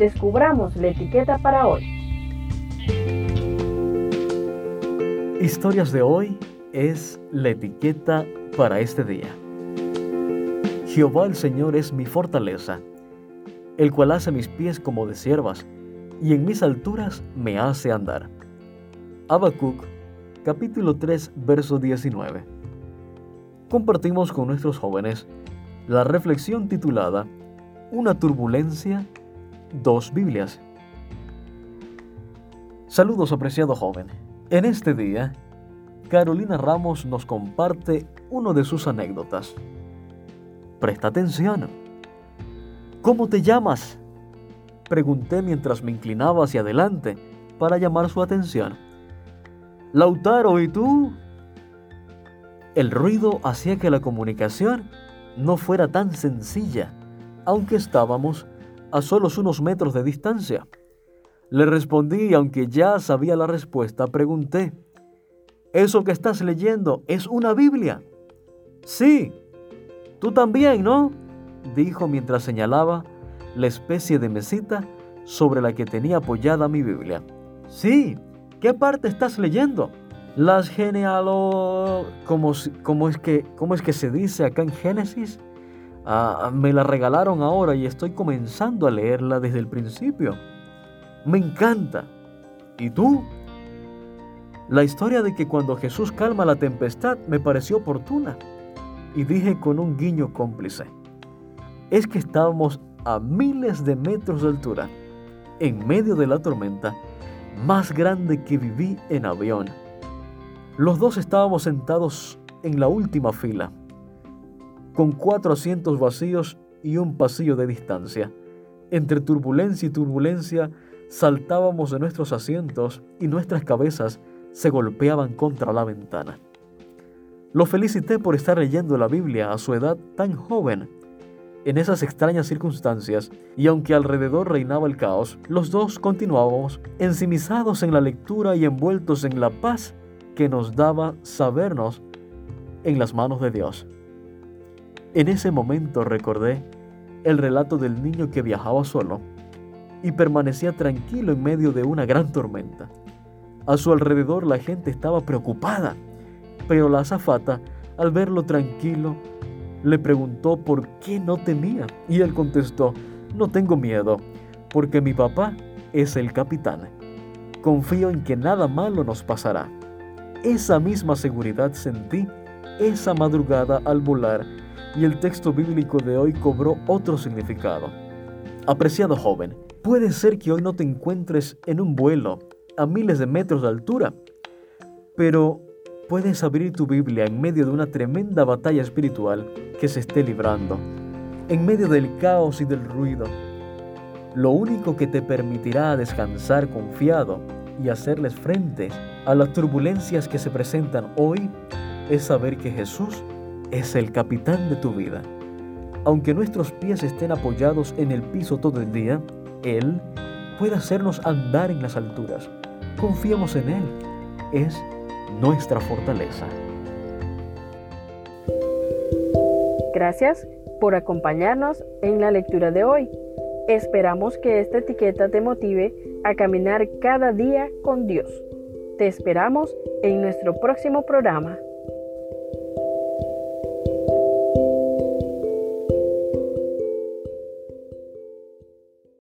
descubramos la etiqueta para hoy. Historias de hoy es la etiqueta para este día. Jehová el Señor es mi fortaleza, el cual hace mis pies como de siervas y en mis alturas me hace andar. Habacuc, capítulo 3, verso 19. Compartimos con nuestros jóvenes la reflexión titulada Una turbulencia, dos Biblias. Saludos apreciado joven. En este día, Carolina Ramos nos comparte uno de sus anécdotas. Presta atención. ¿Cómo te llamas? Pregunté mientras me inclinaba hacia adelante para llamar su atención. Lautaro, ¿y tú? El ruido hacía que la comunicación no fuera tan sencilla, aunque estábamos a solos unos metros de distancia. Le respondí y aunque ya sabía la respuesta, pregunté, ¿eso que estás leyendo es una Biblia? Sí. Tú también, ¿no? dijo mientras señalaba la especie de mesita sobre la que tenía apoyada mi Biblia. Sí, ¿qué parte estás leyendo? Las genealo... ¿Cómo, cómo, es, que, ¿Cómo es que se dice acá en Génesis? Ah, me la regalaron ahora y estoy comenzando a leerla desde el principio. Me encanta. ¿Y tú? La historia de que cuando Jesús calma la tempestad me pareció oportuna. Y dije con un guiño cómplice. Es que estábamos a miles de metros de altura, en medio de la tormenta más grande que viví en avión. Los dos estábamos sentados en la última fila, con cuatro asientos vacíos y un pasillo de distancia. Entre turbulencia y turbulencia saltábamos de nuestros asientos y nuestras cabezas se golpeaban contra la ventana. Lo felicité por estar leyendo la Biblia a su edad tan joven en esas extrañas circunstancias, y aunque alrededor reinaba el caos, los dos continuábamos ensimizados en la lectura y envueltos en la paz que nos daba sabernos en las manos de Dios. En ese momento recordé el relato del niño que viajaba solo y permanecía tranquilo en medio de una gran tormenta. A su alrededor la gente estaba preocupada, pero la azafata, al verlo tranquilo, le preguntó por qué no temía y él contestó, no tengo miedo, porque mi papá es el capitán. Confío en que nada malo nos pasará. Esa misma seguridad sentí esa madrugada al volar y el texto bíblico de hoy cobró otro significado. Apreciado joven, puede ser que hoy no te encuentres en un vuelo a miles de metros de altura, pero puedes abrir tu Biblia en medio de una tremenda batalla espiritual que se esté librando, en medio del caos y del ruido. Lo único que te permitirá descansar confiado y hacerles frente a las turbulencias que se presentan hoy es saber que Jesús es el capitán de tu vida. Aunque nuestros pies estén apoyados en el piso todo el día, Él puede hacernos andar en las alturas. Confiamos en Él. Es nuestra fortaleza. Gracias por acompañarnos en la lectura de hoy. Esperamos que esta etiqueta te motive a caminar cada día con Dios. Te esperamos en nuestro próximo programa.